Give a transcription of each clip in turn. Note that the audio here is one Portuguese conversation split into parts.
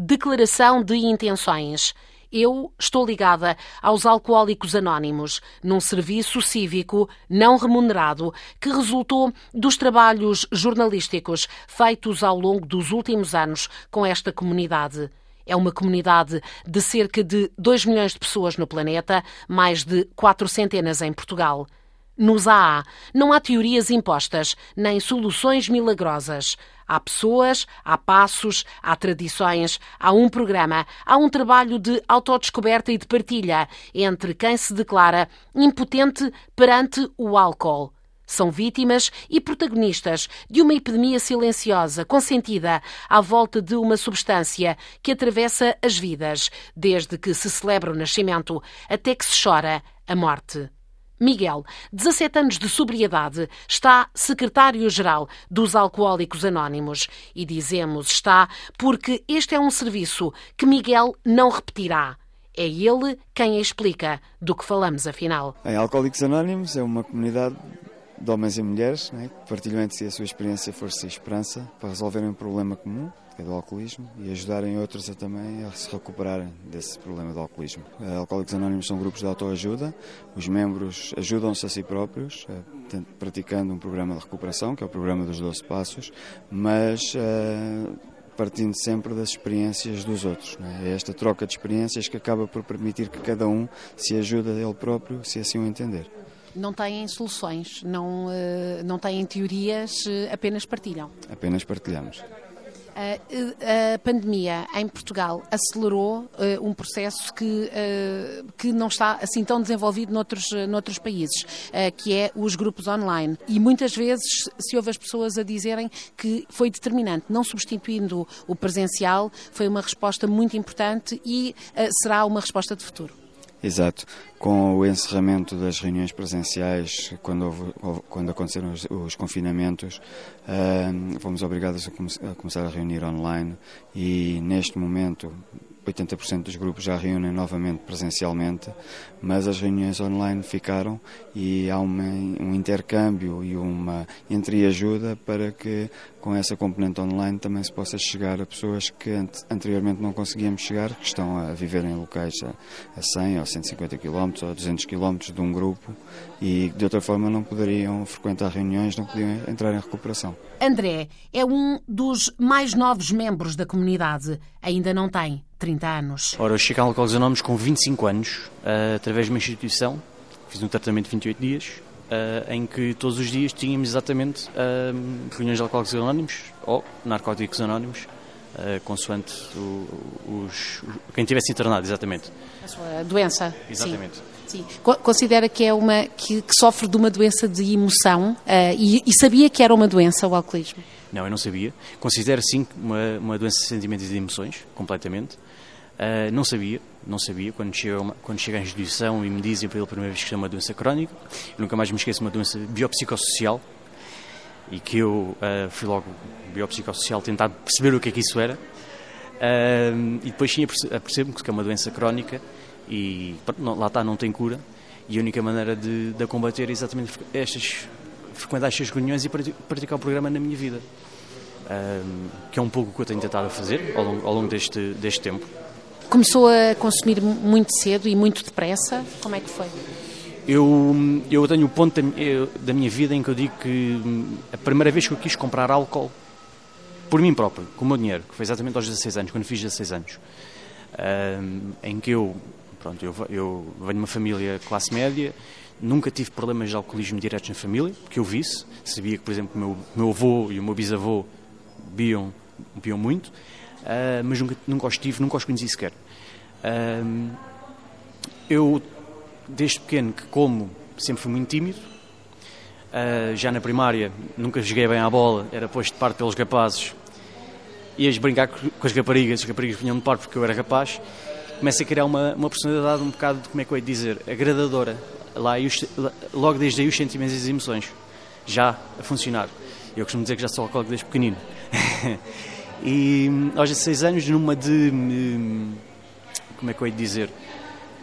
declaração de intenções. Eu estou ligada aos Alcoólicos Anónimos, num serviço cívico não remunerado que resultou dos trabalhos jornalísticos feitos ao longo dos últimos anos com esta comunidade. É uma comunidade de cerca de 2 milhões de pessoas no planeta, mais de quatro centenas em Portugal. Nos AA não há teorias impostas, nem soluções milagrosas. Há pessoas, há passos, há tradições, há um programa, há um trabalho de autodescoberta e de partilha entre quem se declara impotente perante o álcool. São vítimas e protagonistas de uma epidemia silenciosa, consentida, à volta de uma substância que atravessa as vidas, desde que se celebra o nascimento até que se chora a morte. Miguel, 17 anos de sobriedade, está secretário-geral dos Alcoólicos Anónimos. E dizemos está porque este é um serviço que Miguel não repetirá. É ele quem explica do que falamos afinal. Em Alcoólicos Anónimos é uma comunidade de homens e mulheres né, que partilham entre si a sua experiência, força e esperança para resolverem um problema comum, é do alcoolismo, e ajudarem outros a também a se recuperarem desse problema do alcoolismo. Uh, Alcoólicos Anónimos são grupos de autoajuda, os membros ajudam-se a si próprios, uh, praticando um programa de recuperação, que é o programa dos 12 Passos, mas. Uh, partindo sempre das experiências dos outros. É? é esta troca de experiências que acaba por permitir que cada um se ajude a ele próprio, se assim o entender não têm soluções, não, não têm teorias, apenas partilham. Apenas partilhamos. Uh, a pandemia em Portugal acelerou um processo que, que não está assim tão desenvolvido noutros, noutros países, que é os grupos online. E muitas vezes se ouve as pessoas a dizerem que foi determinante, não substituindo o presencial, foi uma resposta muito importante e será uma resposta de futuro. Exato. Com o encerramento das reuniões presenciais, quando, houve, quando aconteceram os, os confinamentos, uh, fomos obrigados a, come a começar a reunir online e neste momento 80% dos grupos já reúnem novamente presencialmente, mas as reuniões online ficaram e há uma, um intercâmbio e uma entreajuda para que com essa componente online também se possa chegar a pessoas que anteriormente não conseguíamos chegar, que estão a viver em locais a, a 100 ou 150 km ou 200 km de um grupo e de outra forma não poderiam frequentar reuniões, não podiam entrar em recuperação. André é um dos mais novos membros da comunidade, ainda não tem 30 anos. Ora, eu cheguei a Alcoólicos Anónimos com 25 anos, uh, através de uma instituição, fiz um tratamento de 28 dias, uh, em que todos os dias tínhamos exatamente uh, reuniões de Alcoólicos Anónimos ou Narcóticos Anónimos, uh, consoante o, os, quem tivesse internado, exatamente. A sua doença. Exatamente. Sim. Sim. Considera que é uma que, que, sofre de uma doença de emoção e, e sabia que era uma doença o alcoolismo? Não, eu não sabia. Considero sim uma, uma doença de sentimentos e de emoções, completamente. Uh, não sabia, não sabia. Quando chego, quando chego à instituição e me dizem pela primeira vez que é uma doença crónica, eu nunca mais me esqueço uma doença biopsicossocial e que eu uh, fui logo biopsicossocial tentar perceber o que é que isso era. Uh, e depois sim apercebo-me que é uma doença crónica e lá está, não tem cura. E a única maneira de, de a combater é exatamente estas, frequentar estas reuniões e praticar o programa na minha vida. que é um pouco o que eu tenho tentado fazer ao longo, ao longo deste, deste tempo. Começou a consumir muito cedo e muito depressa? Como é que foi? Eu, eu tenho o ponto da, da minha vida em que eu digo que hum, a primeira vez que eu quis comprar álcool por mim próprio, com o meu dinheiro, que foi exatamente aos 16 anos, quando fiz 16 anos, um, em que eu, pronto, eu, eu venho de uma família classe média, nunca tive problemas de alcoolismo diretos na família, porque eu visse, sabia que, por exemplo, o meu, meu avô e o meu bisavô bebiam, bebiam muito, uh, mas nunca, nunca os tive, nunca os conheci sequer. Uh, eu, desde pequeno, que como, sempre fui muito tímido. Uh, já na primária, nunca joguei bem à bola, era posto de parte pelos rapazes. Ias brincar com as raparigas, as raparigas vinham de parte porque eu era rapaz. Começa a criar uma, uma personalidade um bocado, como é que eu ia dizer, agradadora. Lá, logo desde aí os sentimentos e as emoções, já a funcionar. Eu costumo dizer que já sou alcoólico desde pequenino. E aos 16 anos, numa de. Hum, como é que eu ia dizer?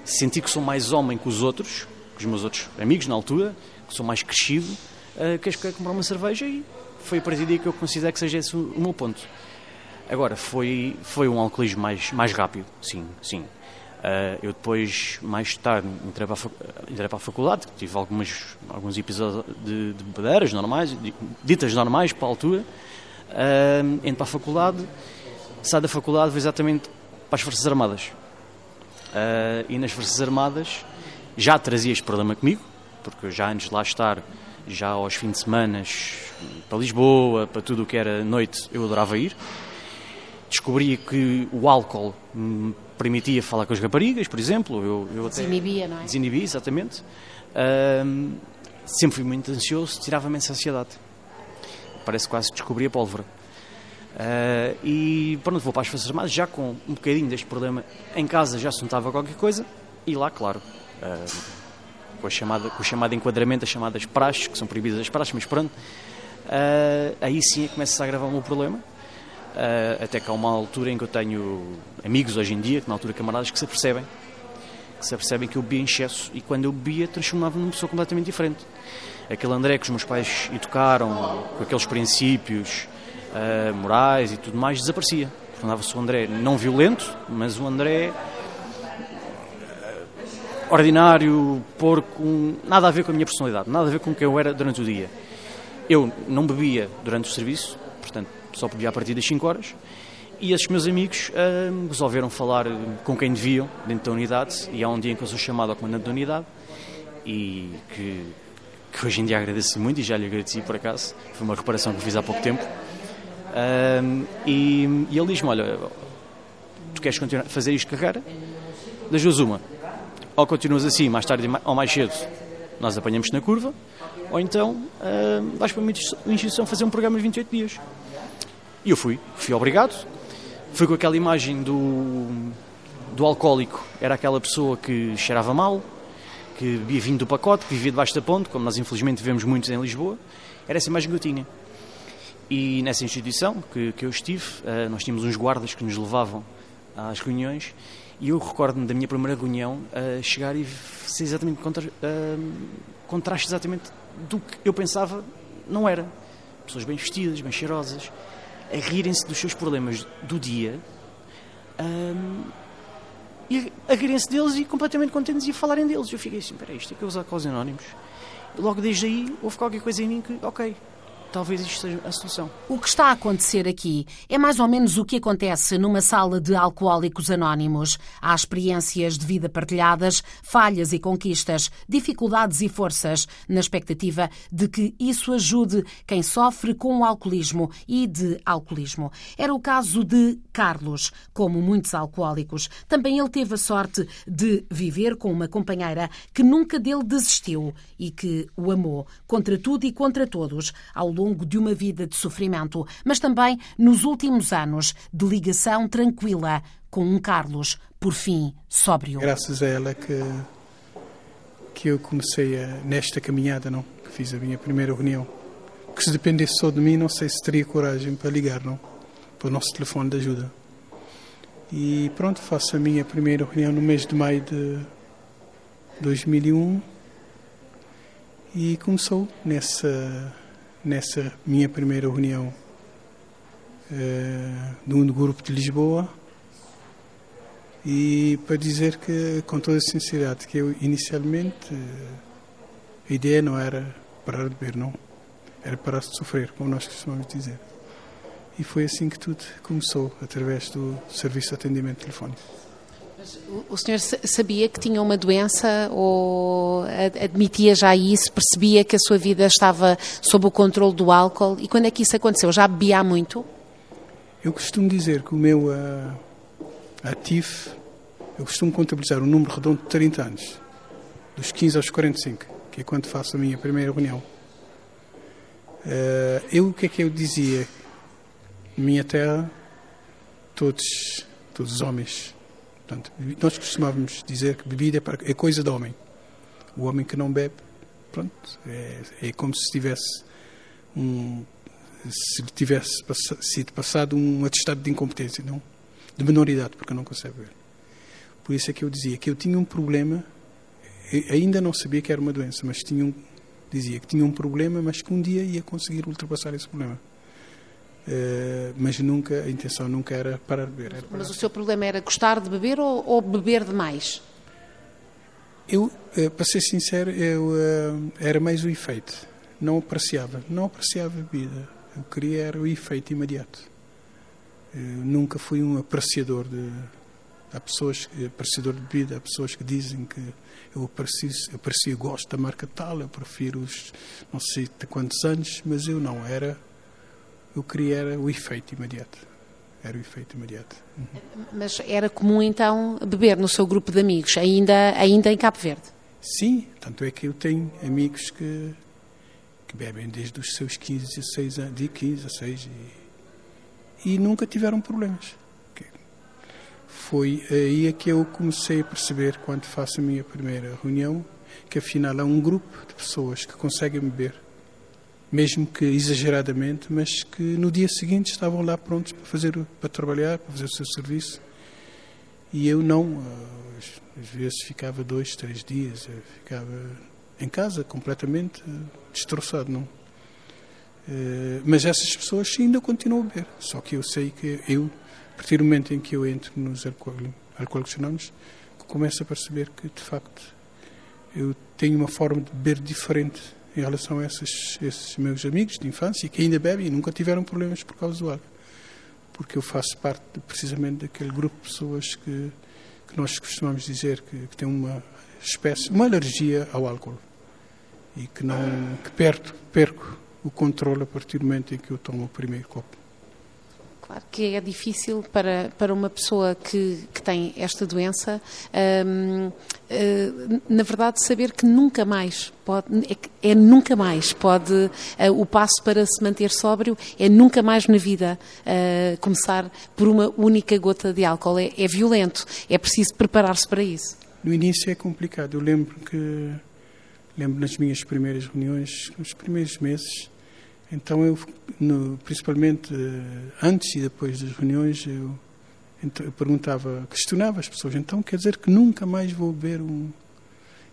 Senti que sou mais homem que os outros, que os meus outros amigos na altura, que sou mais crescido, uh, queres comprar uma cerveja e foi a partir daí que eu considero que seja esse o, meu ponto. Agora, foi, foi um alcoolismo mais, mais rápido, sim, sim. Uh, eu depois, mais tarde, entrei para a, entrei para a faculdade, tive algumas, alguns episódios de, de bebedeiras normais, ditas normais para a altura. Uh, entro para a faculdade, saio da faculdade, vou exatamente para as Forças Armadas. Uh, e nas Forças Armadas já trazia este problema comigo, porque já antes de lá estar, já aos fins de semana, para Lisboa, para tudo o que era noite, eu adorava ir. Descobri que o álcool me permitia falar com as raparigas, por exemplo. Eu, eu até desinibia, não é? Desinibia, exatamente. Uh, sempre fui muito ansioso, tirava-me essa ansiedade. Parece quase que descobri a pólvora. Uh, e pronto, vou para as Forças Armadas já com um bocadinho deste problema. Em casa já se notava qualquer coisa e lá, claro, uh, com, a chamada, com o chamado enquadramento, as chamadas praxes, que são proibidas as praxes, mas pronto, uh, aí sim é começa a agravar o meu problema. até que há uma altura em que eu tenho amigos hoje em dia, que na altura camaradas, que se apercebem que se apercebem que eu bebia em excesso e quando eu bebia transformava-me numa pessoa completamente diferente. Aquele André que os meus pais educaram, com aqueles princípios, uh, morais e tudo mais, desaparecia. Tornava-se o André não violento, mas o André uh, ordinário, porco, nada a ver com a minha personalidade, nada a ver com o que eu era durante o dia. Eu não bebia durante o serviço, portanto só bebia a partir das 5 horas, e esses meus amigos uh, resolveram falar com quem deviam dentro da unidade, e há um dia em que eu sou chamado ao comandante da unidade, e que, que hoje em dia agradeço muito, e já lhe agradeci por acaso, foi uma reparação que fiz há pouco tempo, um, e, e, ele diz-me: Olha, tu queres continuar a fazer isto carreira? Das duas, uma. Ou continuas assim, mais tarde ou mais cedo, nós apanhamos na curva, ou então vais para uma instituição fazer um programa de 28 dias. E eu fui, fui obrigado. Fui com aquela imagem do, do alcoólico, era aquela pessoa que cheirava mal, que bebia vinho do pacote, que vivia debaixo da ponte, como nós infelizmente vemos muitos em Lisboa. Era essa imagem que eu tinha. E nessa instituição que, que eu estive, uh, nós tínhamos uns guardas que nos levavam às reuniões e eu recordo-me da minha primeira reunião uh, chegar e ser exatamente contra, uh, contraste exatamente do que eu pensava não era. Pessoas bem vestidas, bem cheirosas, a rirem-se dos seus problemas do dia um, e a rirem-se deles e completamente contentes e a falarem deles. Eu fiquei assim, espera isto é que eu usar com os anónimos. E logo desde aí houve qualquer coisa em mim que, ok, talvez isto seja a solução. O que está a acontecer aqui é mais ou menos o que acontece numa sala de alcoólicos anónimos. Há experiências de vida partilhadas, falhas e conquistas, dificuldades e forças, na expectativa de que isso ajude quem sofre com o alcoolismo e de alcoolismo. Era o caso de Carlos, como muitos alcoólicos. Também ele teve a sorte de viver com uma companheira que nunca dele desistiu e que o amou, contra tudo e contra todos, ao longo de uma vida de sofrimento, mas também nos últimos anos de ligação tranquila com um Carlos, por fim, sóbrio. Graças a ela que, que eu comecei a, nesta caminhada, não? Que fiz a minha primeira reunião. Que se dependesse só de mim, não sei se teria coragem para ligar, não? Para o nosso telefone de ajuda. E pronto, faço a minha primeira reunião no mês de maio de 2001 e começou nessa nessa minha primeira reunião uh, do grupo de Lisboa e para dizer que, com toda a sinceridade, que eu inicialmente uh, a ideia não era parar de beber, não. Era parar de sofrer, como nós costumamos dizer. E foi assim que tudo começou, através do serviço de atendimento telefónico. O senhor sabia que tinha uma doença ou admitia já isso, percebia que a sua vida estava sob o controle do álcool? E quando é que isso aconteceu? Já bebia muito? Eu costumo dizer que o meu uh, ativo, eu costumo contabilizar um número redondo de 30 anos, dos 15 aos 45, que é quando faço a minha primeira reunião. Uh, eu, o que é que eu dizia? Minha terra, todos, todos os homens Portanto, nós costumávamos dizer que bebida é, coisa de homem. O homem que não bebe, pronto, é, é como se tivesse um, se tivesse sido passado um atestado de incompetência, não? De menoridade, porque não consegue ver. Por isso é que eu dizia que eu tinha um problema, ainda não sabia que era uma doença, mas tinha um, dizia que tinha um problema, mas que um dia ia conseguir ultrapassar esse problema. Uh, mas nunca, a intenção nunca era parar de beber. Parar mas o seu problema era gostar de beber ou, ou beber demais? Eu, uh, para ser sincero, eu uh, era mais o efeito. Não apreciava, não apreciava a bebida. Eu queria era o efeito imediato. Eu nunca fui um apreciador de. Há pessoas, apreciador de bebida, há pessoas que dizem que eu aprecio, eu aprecio, gosto da marca tal, eu prefiro os não sei de quantos anos, mas eu não era eu queria era o efeito imediato. Era o efeito imediato. Uhum. Mas era comum então beber no seu grupo de amigos, ainda, ainda em Cabo Verde? Sim, tanto é que eu tenho amigos que, que bebem desde os seus 15, 16 anos, de 15 a 16 e, e nunca tiveram problemas. Foi aí é que eu comecei a perceber, quando faço a minha primeira reunião, que afinal há um grupo de pessoas que conseguem beber mesmo que exageradamente, mas que no dia seguinte estavam lá prontos para fazer para trabalhar, para fazer o seu serviço. E eu não, às vezes ficava dois, três dias, ficava em casa completamente destroçado, não. Eh, mas essas pessoas ainda continuam a beber. Só que eu sei que eu, a partir do momento em que eu entro nos alcoólicos anónimos, começo a perceber que de facto eu tenho uma forma de beber diferente em relação a esses, esses meus amigos de infância que ainda bebem e nunca tiveram problemas por causa do álcool. Porque eu faço parte de, precisamente daquele grupo de pessoas que, que nós costumamos dizer que, que tem uma espécie, uma alergia ao álcool e que não que perco, perco o controle a partir do momento em que eu tomo o primeiro copo. Claro que é difícil para, para uma pessoa que, que tem esta doença, hum, hum, na verdade, saber que nunca mais pode, é, é nunca mais pode, uh, o passo para se manter sóbrio é nunca mais na vida uh, começar por uma única gota de álcool. É, é violento, é preciso preparar-se para isso. No início é complicado. Eu lembro que, lembro nas minhas primeiras reuniões, nos primeiros meses, então eu, no, principalmente eh, antes e depois das reuniões, eu, eu, perguntava, questionava as pessoas. Então quer dizer que nunca mais vou beber um.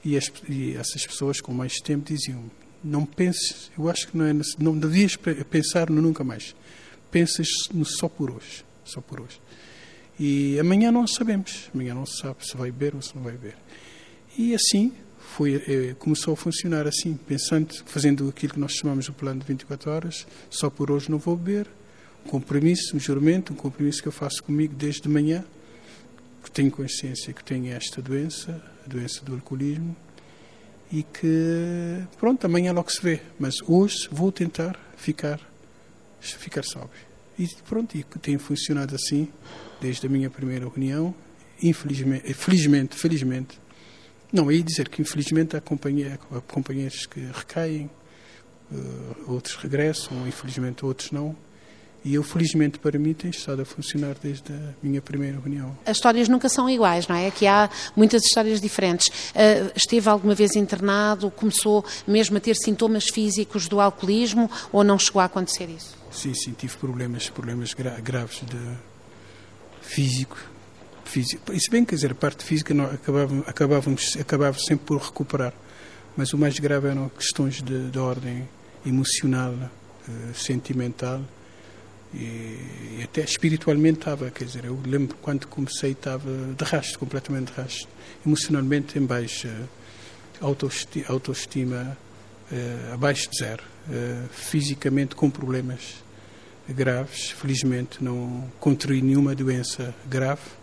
E, as, e essas pessoas com mais tempo diziam: não penses, eu acho que não é, não devias pensar no nunca mais. Pensas no só por hoje, só por hoje. E amanhã não sabemos, amanhã não se sabe se vai beber ou se não vai beber. E assim foi, eh, começou a funcionar assim, pensando, fazendo aquilo que nós chamamos de plano de 24 horas, só por hoje não vou beber, um compromisso, um juramento, um compromisso que eu faço comigo desde de manhã, que tenho consciência que tenho esta doença, a doença do alcoolismo, e que, pronto, amanhã logo se vê, mas hoje vou tentar ficar, ficar sóbrio. E pronto, e tem funcionado assim desde a minha primeira reunião, infelizmente, felizmente, felizmente, não, ia dizer que infelizmente há, companhia, há companheiros que recaem, uh, outros regressam, infelizmente outros não. E eu, felizmente para mim, tem estado a funcionar desde a minha primeira reunião. As histórias nunca são iguais, não é? Aqui há muitas histórias diferentes. Uh, esteve alguma vez internado? Começou mesmo a ter sintomas físicos do alcoolismo ou não chegou a acontecer isso? Sim, sim, tive problemas, problemas gra graves de físico, físico. Isso bem, quer dizer, a parte física não, acabávamos, acabávamos, acabava sempre por recuperar. Mas o mais grave eram questões de, de ordem emocional, uh, sentimental e, e, até espiritualmente estava, quer dizer, eu lembro quando comecei estava de rastro, completamente de rastro. Emocionalmente em baixa, autoestima, autoestima uh, abaixo de zero, uh, fisicamente com problemas graves. Felizmente não contraí nenhuma doença grave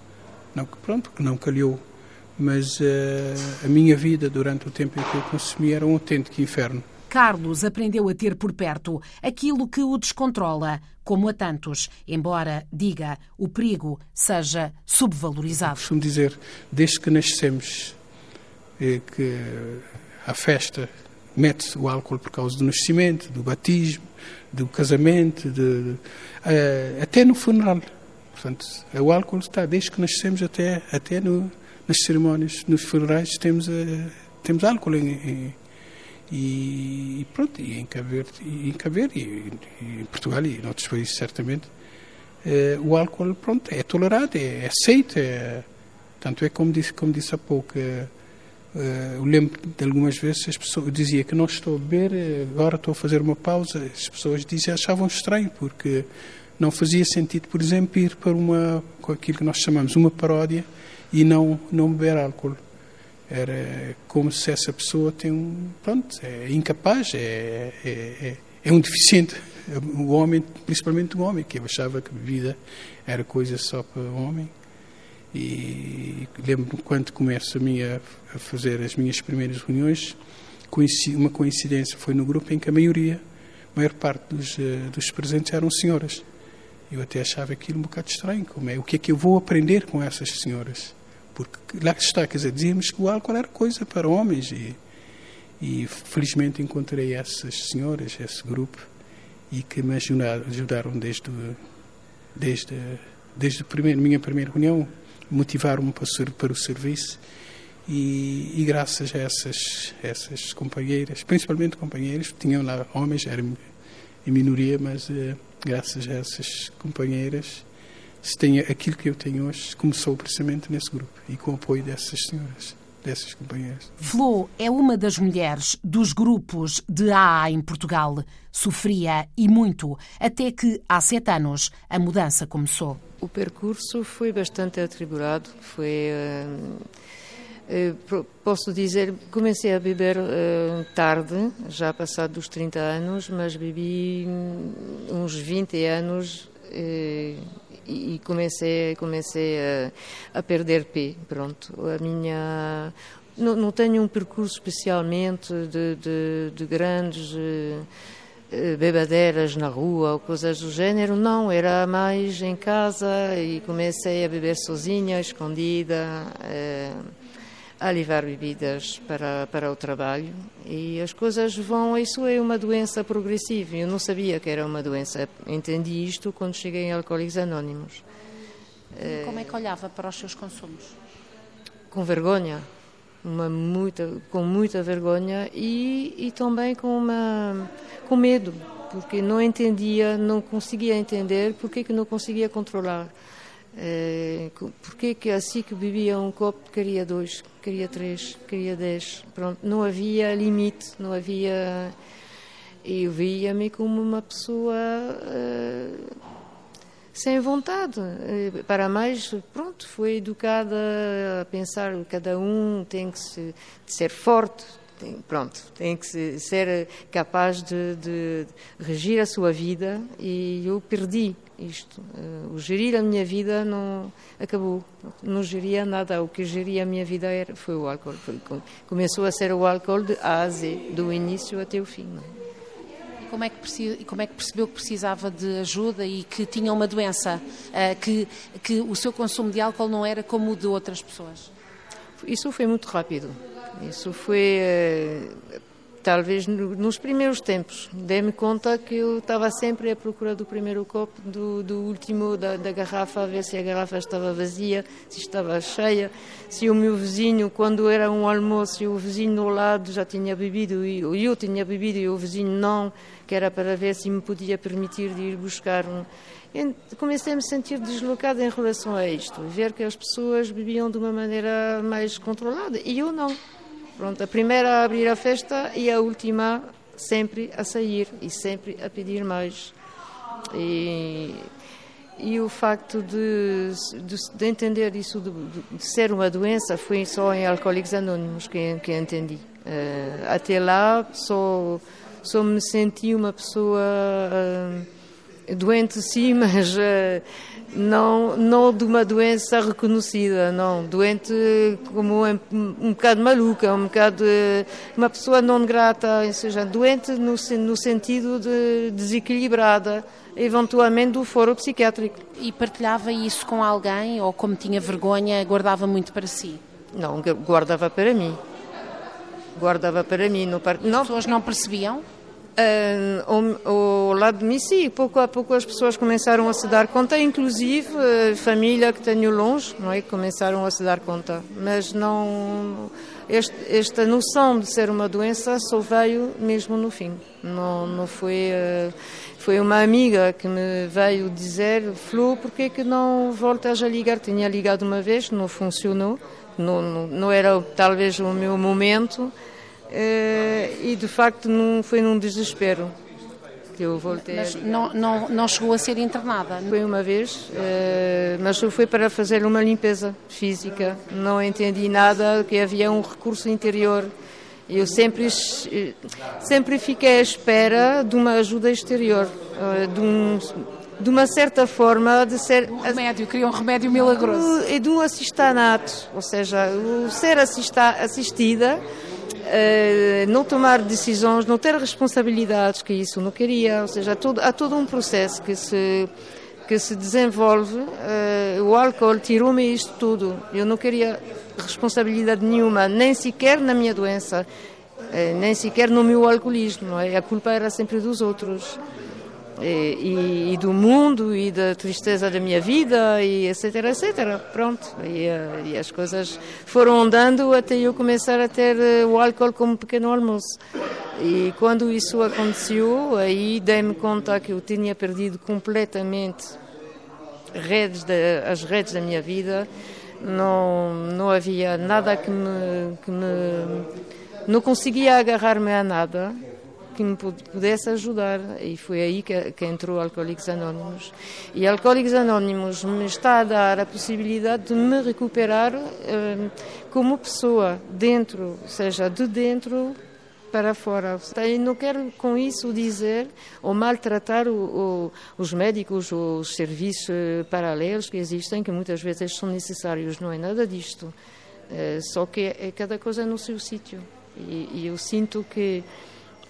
não, pronto, que não calhou. Mas uh, a minha vida durante o tempo em que eu consumi era um autêntico inferno. Carlos aprendeu a ter por perto aquilo que o descontrola, como a tantos, embora, diga, o perigo seja subvalorizado. Eu costumo dizer, desde que nascemos, é que a festa mete o álcool por causa do nascimento, do batismo, do casamento, de, de, uh, até no funeral. Portanto, o álcool está desde que nascemos até, até no, nas cerimónias, nos funerais, temos, uh, temos álcool em, em, e, pronto, e em Cabo Verde, e, em, Cabo Verde, e, e em Portugal e em outros países certamente, uh, o álcool pronto, é tolerado, é, é aceito, é, tanto é como disse, como disse há pouco, Uh, eu lembro de algumas vezes as pessoas eu dizia que não estou a beber, agora estou a fazer uma pausa. As pessoas diziam, achavam estranho, porque não fazia sentido, por exemplo, ir para uma, aquilo que nós chamamos uma paródia e não, não beber álcool. Era como se essa pessoa tem um, pronto, é incapaz, é, é, é, é um deficiente. O homem, principalmente o homem, que achava que bebida era coisa só para o homem. E lembro-me quando começo a, minha, a fazer as minhas primeiras reuniões, uma coincidência foi no grupo em que a maioria, a maior parte dos, eh, dos presentes eram senhoras. Eu até achava aquilo um bocado estranho, como é, o que é que eu vou aprender com essas senhoras? Porque lá está, quer dizer, dizíamos que o álcool era coisa para homens e, e felizmente encontrei essas senhoras, esse grupo, e que me ajudaram, ajudaram desde, desde, desde a minha primeira reunião motivaram-me para, para, o serviço e, e, graças a essas, essas companheiras, principalmente companheiras, tinham lá homens, era em minoria, mas uh, graças a essas companheiras se tenha aquilo que eu tenho hoje começou precisamente nesse grupo e com o apoio dessas senhoras dessas companheiras. Flo é uma das mulheres dos grupos de AA em Portugal. Sofria e muito, até que há sete anos a mudança começou. O percurso foi bastante atribulado, foi... Uh, uh, posso dizer, comecei a beber uh, tarde, já passado dos 30 anos, mas bebi uns 20 anos e comecei comecei a, a perder pé pronto. A minha não, não tenho um percurso especialmente de, de, de grandes eh, bebedeiras na rua ou coisas do gênero, não, era mais em casa e comecei a beber sozinha, escondida, eh, a levar bebidas para, para o trabalho e as coisas vão, isso é uma doença progressiva, eu não sabia que era uma doença, entendi isto quando cheguei em Alcoólicos Anónimos. E como é que olhava para os seus consumos? Com vergonha uma muita, com muita vergonha e, e também com, uma, com medo, porque não entendia, não conseguia entender porque que não conseguia controlar. É, porque que assim que bebia um copo queria dois, queria três, queria dez, pronto, não havia limite, não havia... Eu via-me como uma pessoa... É, sem vontade. Eh, para mais, pronto, foi educada a pensar cada um tem que se, ser forte, tem, pronto, tem que ser capaz de, de, regir a sua vida e eu perdi isto. Eh, o gerir a minha vida não acabou, não geria nada. O que geria a minha vida era, foi o álcool. Foi, começou a ser o álcool de A a Z, do início até o fim. É? como é que, como é que percebeu que precisava de ajuda e que tinha uma doença, uh, que, que o seu consumo de álcool não era como o de outras pessoas? Isso foi muito rápido. Isso foi, uh, talvez, no, nos primeiros tempos. Dei-me conta que eu estava sempre à procura do primeiro copo, do, do último, da, da, garrafa, a ver se a garrafa estava vazia, se estava cheia, se o meu vizinho, quando era um almoço, o vizinho ao lado já tinha bebido, e eu tinha bebido e o vizinho não que era para ver se me podia permitir de ir buscar um. comecei a me sentir deslocada em relação a isto, ver que as pessoas bebiam de uma maneira mais controlada e eu não. Pronto, a primeira a abrir a festa e a última sempre a sair e sempre a pedir mais. E, e o facto de, de, de entender isso de, de, ser uma doença foi só em Alcoólicos Anônimos que, que entendi. Uh, até lá, só só me senti uma pessoa uh, doente sim, mas uh, não, não de uma doença reconhecida, não. Doente como um, um bocado maluca, um bocado uma pessoa não grata, ou seja, doente no, no sentido de desequilibrada, eventualmente do foro psiquiátrico. E partilhava isso com alguém ou como tinha vergonha, guardava muito para si? Não, guardava para mim guardava para mim. No par... As pessoas não percebiam? Ao, ao, lado de mim, sim, pouco a pouco as pessoas começaram a se dar conta, inclusive uh, família que tenho longe, não é? Começaram a se dar conta, mas não. este, esta noção de ser uma doença só veio mesmo no fim. Não, não foi. Uh, foi uma amiga que me veio dizer: Flor, por que, que não voltas a ligar? Tinha ligado uma vez, não funcionou, não, não, não era talvez o meu momento. Uh, e de facto não foi num desespero que eu voltei. Mas não, não, não chegou a ser internada? Foi uma vez, uh, mas foi para fazer uma limpeza física. Não entendi nada, que havia um recurso interior. Eu sempre, sempre fiquei à espera de uma ajuda exterior, de, um, de uma certa forma de ser... Um remédio, queria um remédio milagroso. E de um assistanato, ou seja, o ser assista, assistida uh, não tomar decisões, não ter responsabilidades, que isso não queria. Ou seja, há todo, há todo um processo que se que se desenvolve. Uh, o álcool tirou-me isto tudo. Eu não queria responsabilidade nenhuma, nem sequer na minha doença, uh, nem sequer no meu alcoolismo. É? A culpa era sempre dos outros e, e, do mundo e da tristeza da minha vida e etc etc pronto. E, eh, e, as coisas foram andando até eu começar a ter eh, o álcool como pequeno almoço. E quando isso aconteceu aí dei-me conta que eu tinha perdido completamente redes de, as redes da minha vida. Não não havia nada que me, que me não conseguia agarrar-me a nada que me pudesse ajudar. E foi aí que, que entrou Alcoólicos Anónimos. E Alcoólicos Anónimos me está a dar a possibilidade de me recuperar eh, como pessoa, dentro, ou seja, de dentro para fora. E não quero com isso dizer ou maltratar o, o, os médicos ou os serviços eh, paralelos que existem, que muitas vezes são necessários. Não é nada disto. É, só que é cada coisa no seu sítio. E, e eu sinto que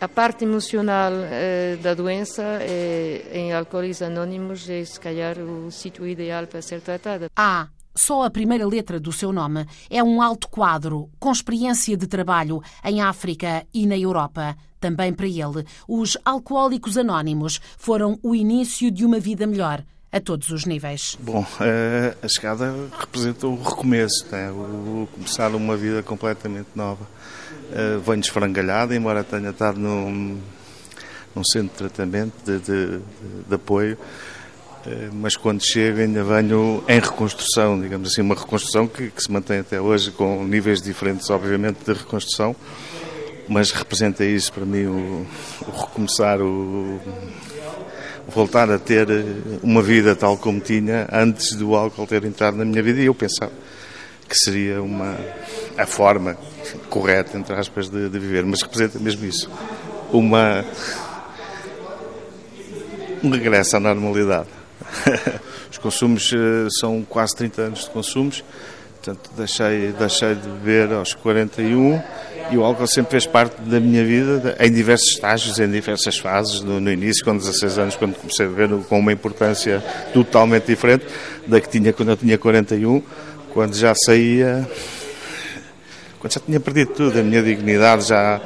a parte emocional eh, da doença é, em Alcoólicos Anónimos é, se calhar, o sítio ideal para ser tratada. Ah, só a primeira letra do seu nome é um alto quadro com experiência de trabalho em África e na Europa. Também para ele, os Alcoólicos Anónimos foram o início de uma vida melhor a todos os níveis. Bom, eh, a chegada representa o recomeço, né? o começar uma vida completamente nova Uh, venho esfrangalhado, embora tenha estado num, num centro de tratamento, de, de, de, apoio, uh, mas quando chego ainda venho em reconstrução, digamos assim, uma reconstrução que, que, se mantém até hoje com níveis diferentes, obviamente, de reconstrução, mas representa isso para mim o, o recomeçar, o voltar a ter uma vida tal como tinha antes do álcool ter entrado na minha vida e eu pensava que seria uma a forma correta, entre aspas, de, de viver, mas representa mesmo isso. Uma. um regresso à normalidade. Os consumos eh, são quase 30 anos de consumos, portanto, deixei, deixei de beber aos 41 e o álcool sempre fez parte da minha vida, em diversos estágios, em diversas fases. No, no início, com 16 anos, quando comecei a beber, com uma importância totalmente diferente da que tinha quando eu tinha 41, quando já saía quando já tinha perdido tudo, a minha dignidade já,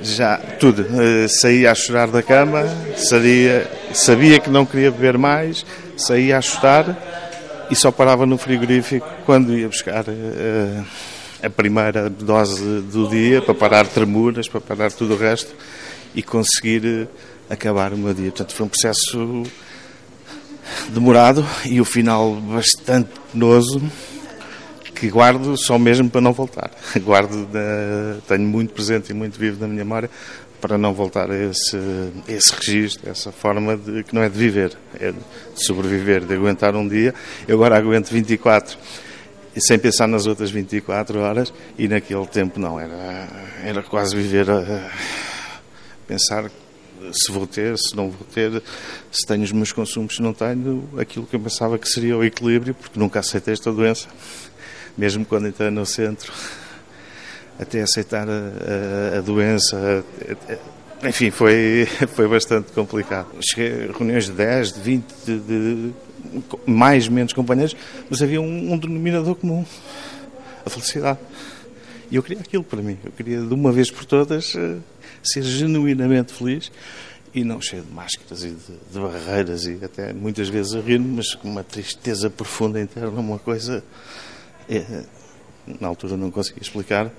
já tudo. Uh, saía a chorar da cama, sabia, sabia que não queria beber mais, saía a chorar e só parava no frigorífico quando ia buscar uh, a primeira dose do dia para parar tremuras, para parar tudo o resto e conseguir uh, acabar o meu dia. Portanto, foi um processo demorado e o final bastante penoso que guardo só mesmo para não voltar. Guardo, tenho muito presente e muito vivo na minha memória para não voltar a esse, esse registro, essa forma de, que não é de viver, é de sobreviver, de aguentar um dia. Eu agora aguento 24 sem pensar nas outras 24 horas e naquele tempo não, era, era quase viver a pensar se vou ter, se não vou ter, se tenho os meus consumos, se não tenho, aquilo que eu pensava que seria o equilíbrio, porque nunca aceitei esta doença mesmo quando entrei no centro, até aceitar a, a, a doença. Enfim, foi, foi bastante complicado. Cheguei a reuniões de 10, de 20, de, de mais menos companheiros, mas havia um, um denominador comum: a felicidade. E eu queria aquilo para mim. Eu queria, de uma vez por todas, eh, ser genuinamente feliz e não cheio de máscaras e de, de barreiras e até muitas vezes a rir mas com uma tristeza profunda interna, uma coisa é, na altura não consegui explicar,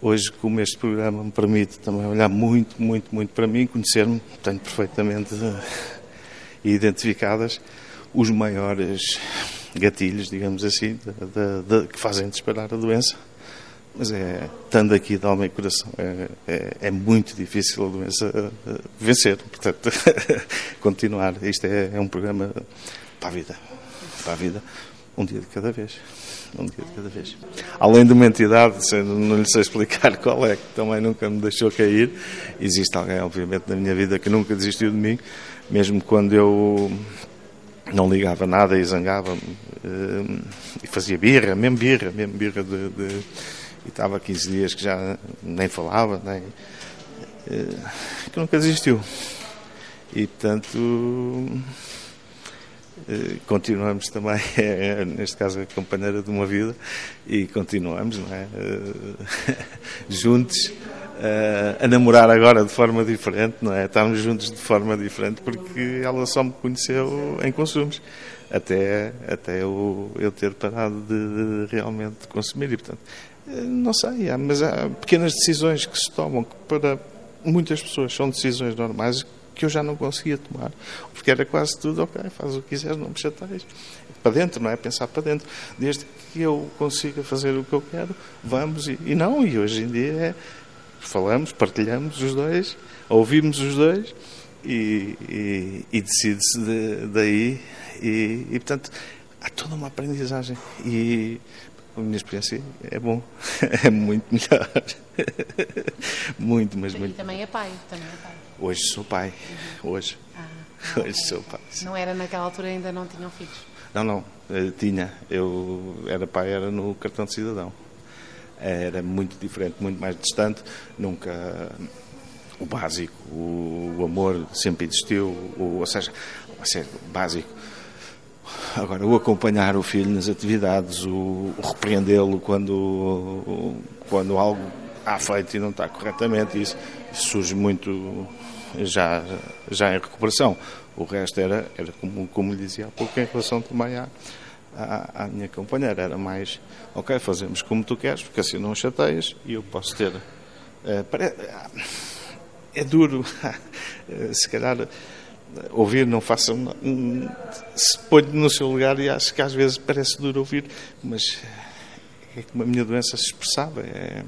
Hoje, como este programa me permite também olhar muito, muito, muito para mim, conhecer-me, tenho perfeitamente identificadas os maiores gatilhos, digamos assim, de, de, de, que fazem disparar a doença. Mas é, estando aqui de alma e coração, é, é, é muito difícil a doença vencer. Portanto, continuar. Isto é, é um programa para a vida. Para a vida, um dia de cada vez um dia de cada vez. Além de uma entidade, não lhe sei explicar qual é, que também nunca me deixou cair, existe alguém, obviamente, na minha vida que nunca desistiu de mim, mesmo quando eu não ligava nada e zangava-me eh, e fazia birra, mesmo birra, mesmo birra de, de, e estava 15 dias que já nem falava, nem eh, que nunca desistiu. E portanto continuamos também, é, neste caso, a companheira de uma vida, e continuamos, não é? juntos a namorar agora de forma diferente, não é? Estamos juntos de forma diferente porque ela só me conheceu em consumos, até, até eu, eu ter parado de, de realmente consumir. E, portanto, eh, não sei, mas há pequenas decisões que se tomam que para muitas pessoas são decisões normais que eu já não conseguia tomar, porque era quase tudo, ok, faz o que quiseres, não me chateias. Para dentro, não é? Pensar para dentro. Desde que eu consiga fazer o que eu quero, vamos. E, e não, e hoje em dia é, falamos, partilhamos os dois, ouvimos os dois e, e, e decide-se de, daí. E, e, portanto, há toda uma aprendizagem. E a minha experiência é bom, é muito melhor. muito, mas e muito. também é pai, também é pai. Hoje sou pai. Uhum. Hoje. Ah, Hoje sou pai. Não era naquela altura ainda não tinham filhos? Não, não. Eu tinha. Eu era pai, era no cartão de cidadão era muito diferente, muito mais distante. Nunca o básico, o, o amor sempre existiu, o, ou seja, ser básico. Agora, o acompanhar o filho nas atividades, o, o repreendê-lo quando, quando algo há feito e não está corretamente, isso, isso surge muito já, já em recuperação. O resto era, era como, como lhe dizia há pouco, em relação também à, à, à, minha companheira. Era mais, ok, fazemos como tu queres, porque assim não chateias e eu posso ter. Pare... É duro, se calhar ouvir não faça se põe no seu lugar e acho que às vezes parece duro ouvir mas é como a minha doença se expressava é,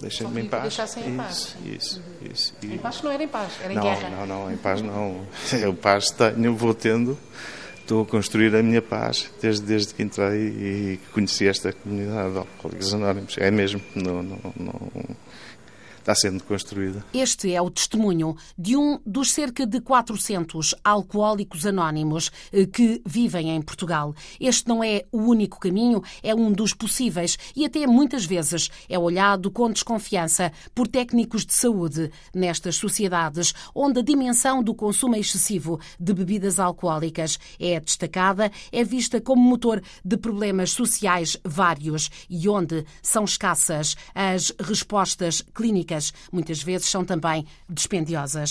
deixem-me em paz deixassem em paz isso, isso, uhum. isso. E... em paz não era em paz, era em não, guerra não, não, em paz não eu paz tenho, vou tendo estou a construir a minha paz desde, desde que entrei e conheci esta comunidade de Alcoólicos Anónimos. É mesmo, não, não, não, está sendo construída. Este é o testemunho de um dos cerca de 400 alcoólicos anónimos eh, que vivem em Portugal. Este não é o único caminho, é um dos possíveis e até muitas vezes é olhado com desconfiança por técnicos de saúde nestas sociedades onde a dimensão do consumo excessivo de bebidas alcoólicas é destacada, é vista como motor de problemas sociais vários e onde são escassas as respostas clínicas muitas vezes são também dispendiosas.